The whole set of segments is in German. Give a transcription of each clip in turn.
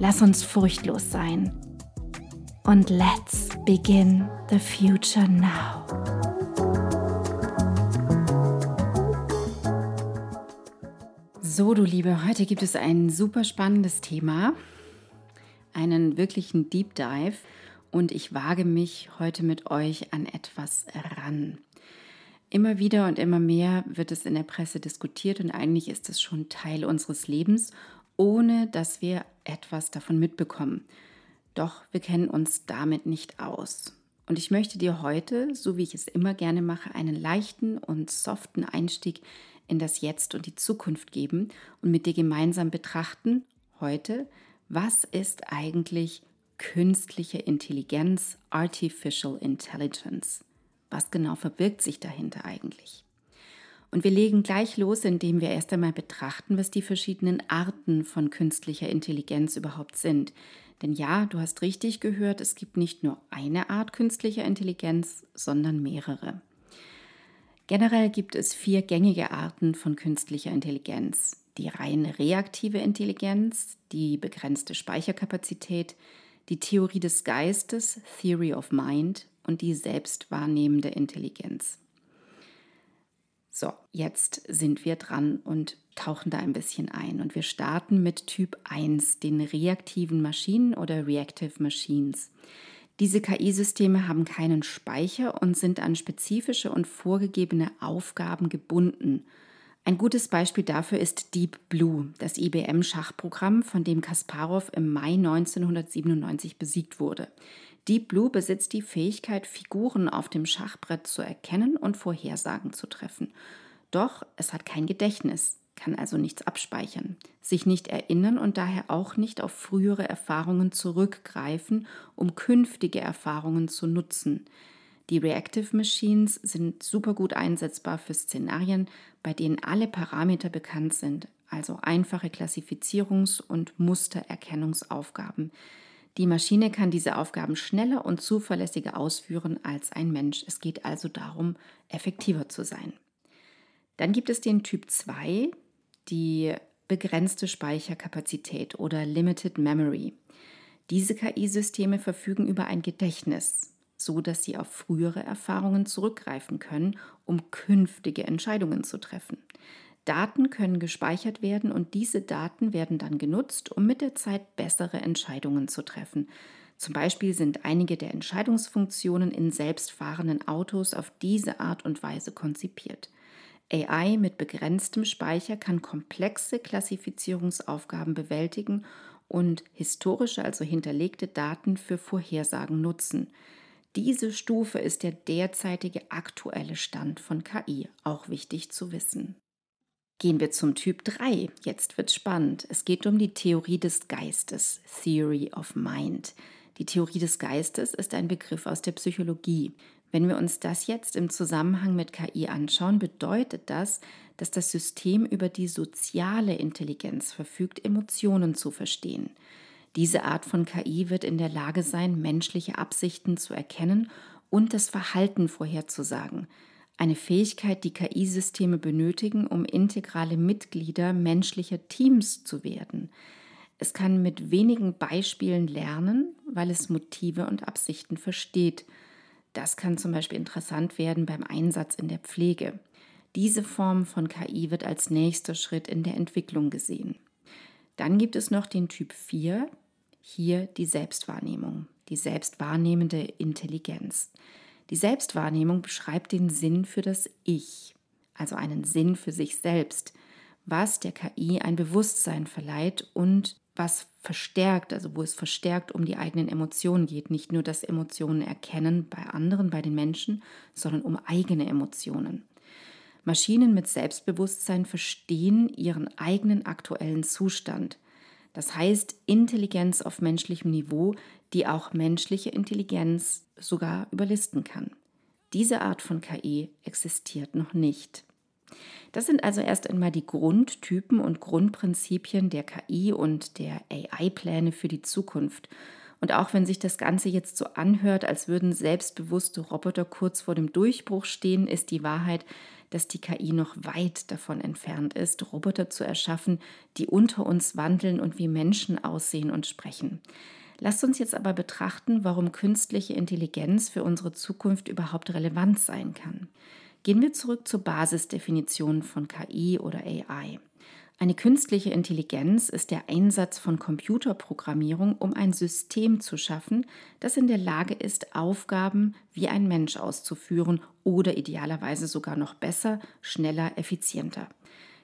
Lass uns furchtlos sein. Und let's begin the future now. So, du Liebe, heute gibt es ein super spannendes Thema, einen wirklichen Deep Dive und ich wage mich heute mit euch an etwas ran. Immer wieder und immer mehr wird es in der Presse diskutiert und eigentlich ist es schon Teil unseres Lebens ohne dass wir etwas davon mitbekommen. Doch wir kennen uns damit nicht aus. Und ich möchte dir heute, so wie ich es immer gerne mache, einen leichten und soften Einstieg in das Jetzt und die Zukunft geben und mit dir gemeinsam betrachten, heute, was ist eigentlich künstliche Intelligenz, Artificial Intelligence? Was genau verbirgt sich dahinter eigentlich? Und wir legen gleich los, indem wir erst einmal betrachten, was die verschiedenen Arten von künstlicher Intelligenz überhaupt sind. Denn ja, du hast richtig gehört, es gibt nicht nur eine Art künstlicher Intelligenz, sondern mehrere. Generell gibt es vier gängige Arten von künstlicher Intelligenz. Die rein reaktive Intelligenz, die begrenzte Speicherkapazität, die Theorie des Geistes, Theory of Mind und die selbstwahrnehmende Intelligenz. So, jetzt sind wir dran und tauchen da ein bisschen ein. Und wir starten mit Typ 1, den reaktiven Maschinen oder Reactive Machines. Diese KI-Systeme haben keinen Speicher und sind an spezifische und vorgegebene Aufgaben gebunden. Ein gutes Beispiel dafür ist Deep Blue, das IBM-Schachprogramm, von dem Kasparov im Mai 1997 besiegt wurde. Deep Blue besitzt die Fähigkeit, Figuren auf dem Schachbrett zu erkennen und Vorhersagen zu treffen. Doch es hat kein Gedächtnis, kann also nichts abspeichern, sich nicht erinnern und daher auch nicht auf frühere Erfahrungen zurückgreifen, um künftige Erfahrungen zu nutzen. Die Reactive Machines sind super gut einsetzbar für Szenarien, bei denen alle Parameter bekannt sind, also einfache Klassifizierungs- und Mustererkennungsaufgaben. Die Maschine kann diese Aufgaben schneller und zuverlässiger ausführen als ein Mensch. Es geht also darum, effektiver zu sein. Dann gibt es den Typ 2, die begrenzte Speicherkapazität oder Limited Memory. Diese KI-Systeme verfügen über ein Gedächtnis, so dass sie auf frühere Erfahrungen zurückgreifen können, um künftige Entscheidungen zu treffen. Daten können gespeichert werden und diese Daten werden dann genutzt, um mit der Zeit bessere Entscheidungen zu treffen. Zum Beispiel sind einige der Entscheidungsfunktionen in selbstfahrenden Autos auf diese Art und Weise konzipiert. AI mit begrenztem Speicher kann komplexe Klassifizierungsaufgaben bewältigen und historische, also hinterlegte Daten für Vorhersagen nutzen. Diese Stufe ist der derzeitige aktuelle Stand von KI, auch wichtig zu wissen. Gehen wir zum Typ 3. Jetzt wird spannend. Es geht um die Theorie des Geistes, Theory of Mind. Die Theorie des Geistes ist ein Begriff aus der Psychologie. Wenn wir uns das jetzt im Zusammenhang mit KI anschauen, bedeutet das, dass das System über die soziale Intelligenz verfügt, Emotionen zu verstehen. Diese Art von KI wird in der Lage sein, menschliche Absichten zu erkennen und das Verhalten vorherzusagen eine Fähigkeit, die KI-Systeme benötigen, um integrale Mitglieder menschlicher Teams zu werden. Es kann mit wenigen Beispielen lernen, weil es Motive und Absichten versteht. Das kann zum Beispiel interessant werden beim Einsatz in der Pflege. Diese Form von KI wird als nächster Schritt in der Entwicklung gesehen. Dann gibt es noch den Typ 4, hier die Selbstwahrnehmung. die selbstwahrnehmende Intelligenz. Die Selbstwahrnehmung beschreibt den Sinn für das Ich, also einen Sinn für sich selbst, was der KI ein Bewusstsein verleiht und was verstärkt, also wo es verstärkt um die eigenen Emotionen geht. Nicht nur das Emotionen erkennen bei anderen, bei den Menschen, sondern um eigene Emotionen. Maschinen mit Selbstbewusstsein verstehen ihren eigenen aktuellen Zustand. Das heißt Intelligenz auf menschlichem Niveau, die auch menschliche Intelligenz sogar überlisten kann. Diese Art von KI existiert noch nicht. Das sind also erst einmal die Grundtypen und Grundprinzipien der KI und der AI-Pläne für die Zukunft. Und auch wenn sich das Ganze jetzt so anhört, als würden selbstbewusste Roboter kurz vor dem Durchbruch stehen, ist die Wahrheit, dass die KI noch weit davon entfernt ist, Roboter zu erschaffen, die unter uns wandeln und wie Menschen aussehen und sprechen. Lasst uns jetzt aber betrachten, warum künstliche Intelligenz für unsere Zukunft überhaupt relevant sein kann. Gehen wir zurück zur Basisdefinition von KI oder AI. Eine künstliche Intelligenz ist der Einsatz von Computerprogrammierung, um ein System zu schaffen, das in der Lage ist, Aufgaben wie ein Mensch auszuführen oder idealerweise sogar noch besser, schneller, effizienter.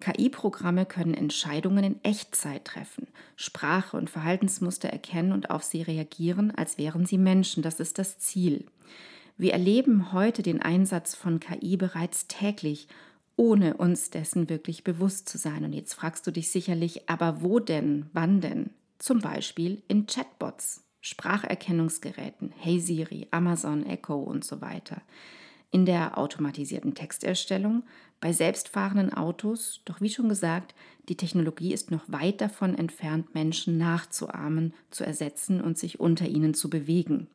KI-Programme können Entscheidungen in Echtzeit treffen, Sprache und Verhaltensmuster erkennen und auf sie reagieren, als wären sie Menschen. Das ist das Ziel. Wir erleben heute den Einsatz von KI bereits täglich, ohne uns dessen wirklich bewusst zu sein. Und jetzt fragst du dich sicherlich, aber wo denn, wann denn? Zum Beispiel in Chatbots, Spracherkennungsgeräten, Hey Siri, Amazon Echo und so weiter. In der automatisierten Texterstellung, bei selbstfahrenden Autos, doch wie schon gesagt, die Technologie ist noch weit davon entfernt, Menschen nachzuahmen, zu ersetzen und sich unter ihnen zu bewegen.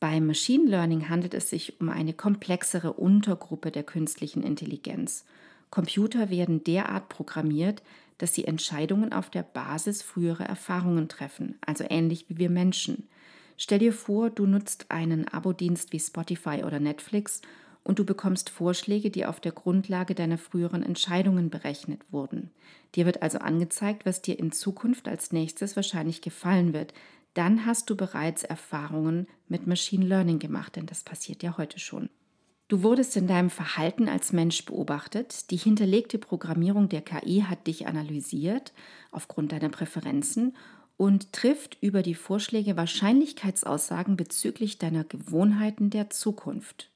Beim Machine Learning handelt es sich um eine komplexere Untergruppe der künstlichen Intelligenz. Computer werden derart programmiert, dass sie Entscheidungen auf der Basis früherer Erfahrungen treffen, also ähnlich wie wir Menschen. Stell dir vor, du nutzt einen Abo-Dienst wie Spotify oder Netflix und du bekommst Vorschläge, die auf der Grundlage deiner früheren Entscheidungen berechnet wurden. Dir wird also angezeigt, was dir in Zukunft als nächstes wahrscheinlich gefallen wird, dann hast du bereits Erfahrungen mit Machine Learning gemacht, denn das passiert ja heute schon. Du wurdest in deinem Verhalten als Mensch beobachtet. Die hinterlegte Programmierung der KI hat dich analysiert aufgrund deiner Präferenzen und trifft über die Vorschläge Wahrscheinlichkeitsaussagen bezüglich deiner Gewohnheiten der Zukunft.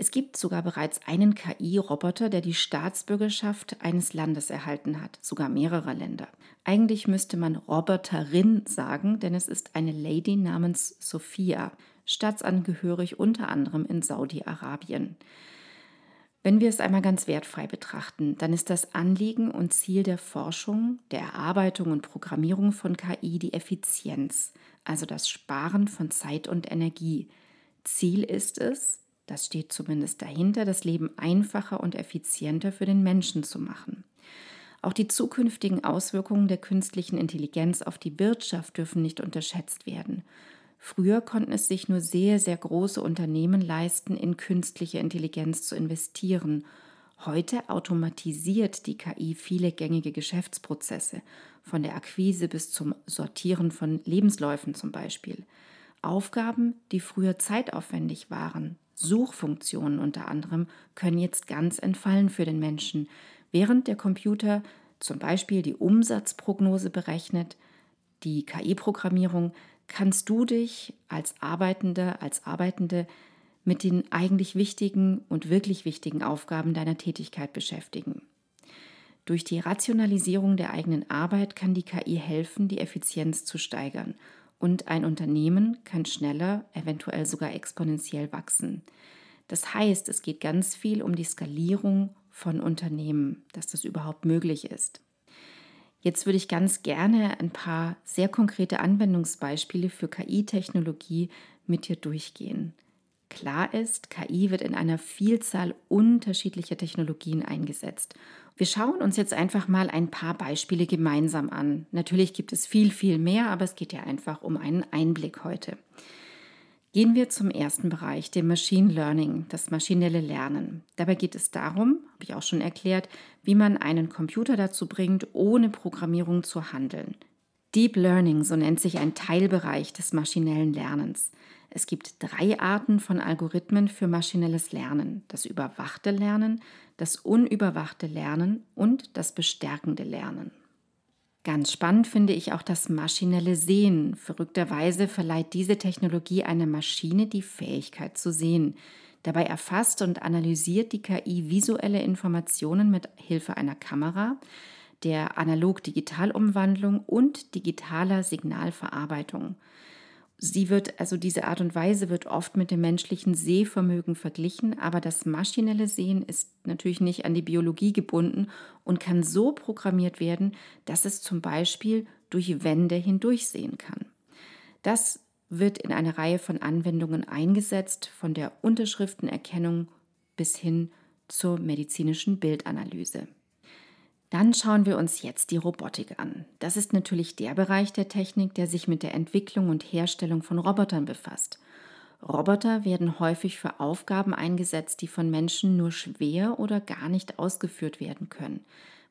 Es gibt sogar bereits einen KI-Roboter, der die Staatsbürgerschaft eines Landes erhalten hat, sogar mehrerer Länder. Eigentlich müsste man Roboterin sagen, denn es ist eine Lady namens Sophia, staatsangehörig unter anderem in Saudi-Arabien. Wenn wir es einmal ganz wertfrei betrachten, dann ist das Anliegen und Ziel der Forschung, der Erarbeitung und Programmierung von KI die Effizienz, also das Sparen von Zeit und Energie. Ziel ist es, das steht zumindest dahinter, das Leben einfacher und effizienter für den Menschen zu machen. Auch die zukünftigen Auswirkungen der künstlichen Intelligenz auf die Wirtschaft dürfen nicht unterschätzt werden. Früher konnten es sich nur sehr, sehr große Unternehmen leisten, in künstliche Intelligenz zu investieren. Heute automatisiert die KI viele gängige Geschäftsprozesse, von der Akquise bis zum Sortieren von Lebensläufen zum Beispiel. Aufgaben, die früher zeitaufwendig waren, Suchfunktionen unter anderem können jetzt ganz entfallen für den Menschen, während der Computer zum Beispiel die Umsatzprognose berechnet, die KI-Programmierung, kannst du dich als Arbeitende, als Arbeitende mit den eigentlich wichtigen und wirklich wichtigen Aufgaben deiner Tätigkeit beschäftigen. Durch die Rationalisierung der eigenen Arbeit kann die KI helfen, die Effizienz zu steigern und ein Unternehmen kann schneller, eventuell sogar exponentiell wachsen. Das heißt, es geht ganz viel um die Skalierung von Unternehmen, dass das überhaupt möglich ist. Jetzt würde ich ganz gerne ein paar sehr konkrete Anwendungsbeispiele für KI-Technologie mit dir durchgehen. Klar ist, KI wird in einer Vielzahl unterschiedlicher Technologien eingesetzt wir schauen uns jetzt einfach mal ein paar Beispiele gemeinsam an. Natürlich gibt es viel, viel mehr, aber es geht ja einfach um einen Einblick heute. Gehen wir zum ersten Bereich, dem Machine Learning, das maschinelle Lernen. Dabei geht es darum, habe ich auch schon erklärt, wie man einen Computer dazu bringt, ohne Programmierung zu handeln. Deep Learning, so nennt sich ein Teilbereich des maschinellen Lernens. Es gibt drei Arten von Algorithmen für maschinelles Lernen. Das überwachte Lernen, das unüberwachte Lernen und das bestärkende Lernen. Ganz spannend finde ich auch das maschinelle Sehen. Verrückterweise verleiht diese Technologie einer Maschine die Fähigkeit zu sehen. Dabei erfasst und analysiert die KI visuelle Informationen mit Hilfe einer Kamera, der Analog-Digital-Umwandlung und digitaler Signalverarbeitung. Sie wird, also diese Art und Weise wird oft mit dem menschlichen Sehvermögen verglichen, aber das maschinelle Sehen ist natürlich nicht an die Biologie gebunden und kann so programmiert werden, dass es zum Beispiel durch Wände hindurchsehen kann. Das wird in eine Reihe von Anwendungen eingesetzt, von der Unterschriftenerkennung bis hin zur medizinischen Bildanalyse. Dann schauen wir uns jetzt die Robotik an. Das ist natürlich der Bereich der Technik, der sich mit der Entwicklung und Herstellung von Robotern befasst. Roboter werden häufig für Aufgaben eingesetzt, die von Menschen nur schwer oder gar nicht ausgeführt werden können.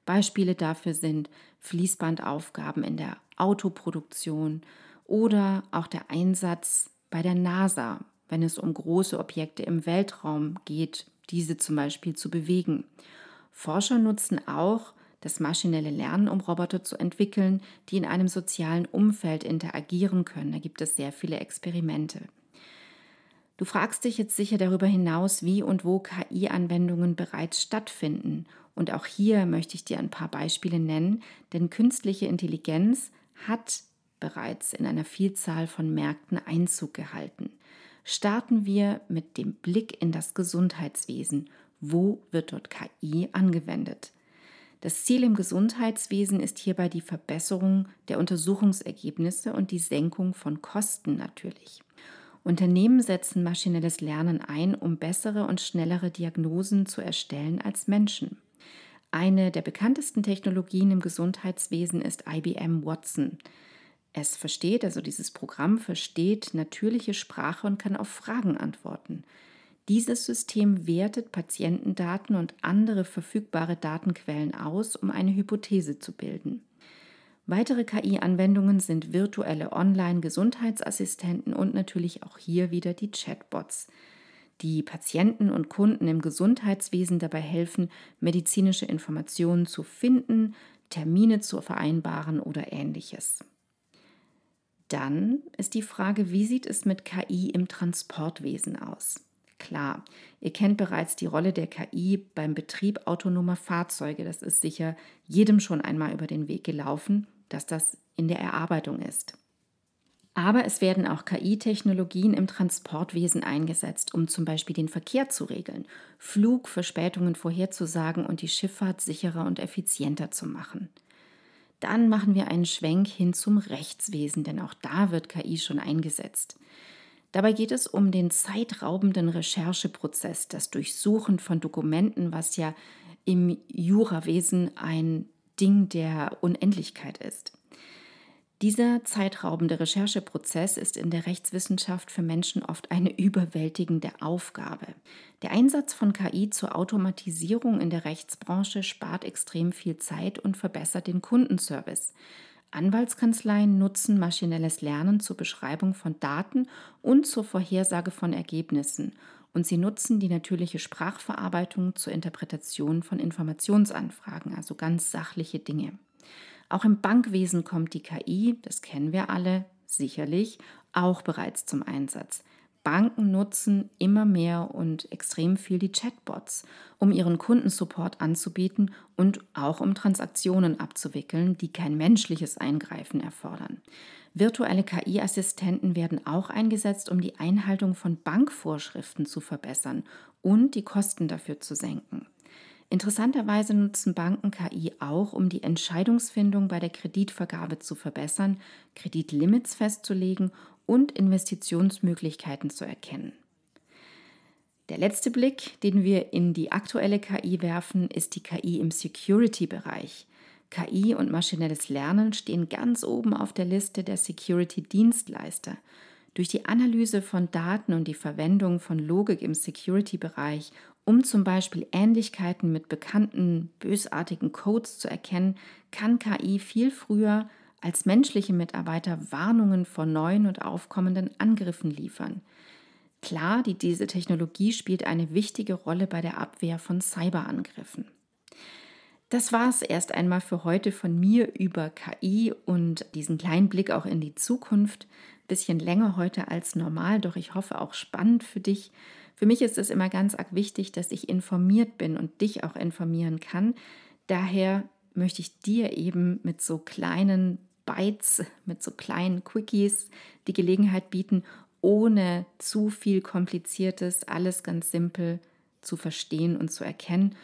Beispiele dafür sind Fließbandaufgaben in der Autoproduktion oder auch der Einsatz bei der NASA, wenn es um große Objekte im Weltraum geht, diese zum Beispiel zu bewegen. Forscher nutzen auch das maschinelle Lernen, um Roboter zu entwickeln, die in einem sozialen Umfeld interagieren können. Da gibt es sehr viele Experimente. Du fragst dich jetzt sicher darüber hinaus, wie und wo KI-Anwendungen bereits stattfinden. Und auch hier möchte ich dir ein paar Beispiele nennen, denn künstliche Intelligenz hat bereits in einer Vielzahl von Märkten Einzug gehalten. Starten wir mit dem Blick in das Gesundheitswesen. Wo wird dort KI angewendet? Das Ziel im Gesundheitswesen ist hierbei die Verbesserung der Untersuchungsergebnisse und die Senkung von Kosten natürlich. Unternehmen setzen maschinelles Lernen ein, um bessere und schnellere Diagnosen zu erstellen als Menschen. Eine der bekanntesten Technologien im Gesundheitswesen ist IBM Watson. Es versteht, also dieses Programm versteht natürliche Sprache und kann auf Fragen antworten. Dieses System wertet Patientendaten und andere verfügbare Datenquellen aus, um eine Hypothese zu bilden. Weitere KI-Anwendungen sind virtuelle Online-Gesundheitsassistenten und natürlich auch hier wieder die Chatbots, die Patienten und Kunden im Gesundheitswesen dabei helfen, medizinische Informationen zu finden, Termine zu vereinbaren oder ähnliches. Dann ist die Frage, wie sieht es mit KI im Transportwesen aus? Klar, ihr kennt bereits die Rolle der KI beim Betrieb autonomer Fahrzeuge. Das ist sicher jedem schon einmal über den Weg gelaufen, dass das in der Erarbeitung ist. Aber es werden auch KI-Technologien im Transportwesen eingesetzt, um zum Beispiel den Verkehr zu regeln, Flugverspätungen vorherzusagen und die Schifffahrt sicherer und effizienter zu machen. Dann machen wir einen Schwenk hin zum Rechtswesen, denn auch da wird KI schon eingesetzt. Dabei geht es um den zeitraubenden Rechercheprozess, das Durchsuchen von Dokumenten, was ja im Jurawesen ein Ding der Unendlichkeit ist. Dieser zeitraubende Rechercheprozess ist in der Rechtswissenschaft für Menschen oft eine überwältigende Aufgabe. Der Einsatz von KI zur Automatisierung in der Rechtsbranche spart extrem viel Zeit und verbessert den Kundenservice. Anwaltskanzleien nutzen maschinelles Lernen zur Beschreibung von Daten und zur Vorhersage von Ergebnissen und sie nutzen die natürliche Sprachverarbeitung zur Interpretation von Informationsanfragen, also ganz sachliche Dinge. Auch im Bankwesen kommt die KI, das kennen wir alle sicherlich, auch bereits zum Einsatz. Banken nutzen immer mehr und extrem viel die Chatbots, um ihren Kundensupport anzubieten und auch um Transaktionen abzuwickeln, die kein menschliches Eingreifen erfordern. Virtuelle KI-Assistenten werden auch eingesetzt, um die Einhaltung von Bankvorschriften zu verbessern und die Kosten dafür zu senken. Interessanterweise nutzen Banken KI auch, um die Entscheidungsfindung bei der Kreditvergabe zu verbessern, Kreditlimits festzulegen und Investitionsmöglichkeiten zu erkennen. Der letzte Blick, den wir in die aktuelle KI werfen, ist die KI im Security-Bereich. KI und maschinelles Lernen stehen ganz oben auf der Liste der Security-Dienstleister. Durch die Analyse von Daten und die Verwendung von Logik im Security-Bereich, um zum Beispiel Ähnlichkeiten mit bekannten bösartigen Codes zu erkennen, kann KI viel früher als menschliche Mitarbeiter Warnungen vor neuen und aufkommenden Angriffen liefern. Klar, die, diese Technologie spielt eine wichtige Rolle bei der Abwehr von Cyberangriffen. Das war es erst einmal für heute von mir über KI und diesen kleinen Blick auch in die Zukunft. Bisschen länger heute als normal, doch ich hoffe auch spannend für dich. Für mich ist es immer ganz arg wichtig, dass ich informiert bin und dich auch informieren kann. Daher möchte ich dir eben mit so kleinen Bytes, mit so kleinen Quickies die Gelegenheit bieten, ohne zu viel Kompliziertes, alles ganz simpel zu verstehen und zu erkennen,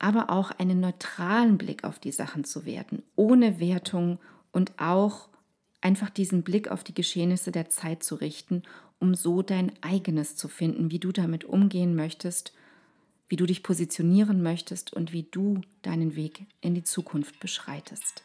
aber auch einen neutralen Blick auf die Sachen zu werten, ohne Wertung und auch einfach diesen Blick auf die Geschehnisse der Zeit zu richten, um so dein eigenes zu finden, wie du damit umgehen möchtest, wie du dich positionieren möchtest und wie du deinen Weg in die Zukunft beschreitest.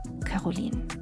Caroline.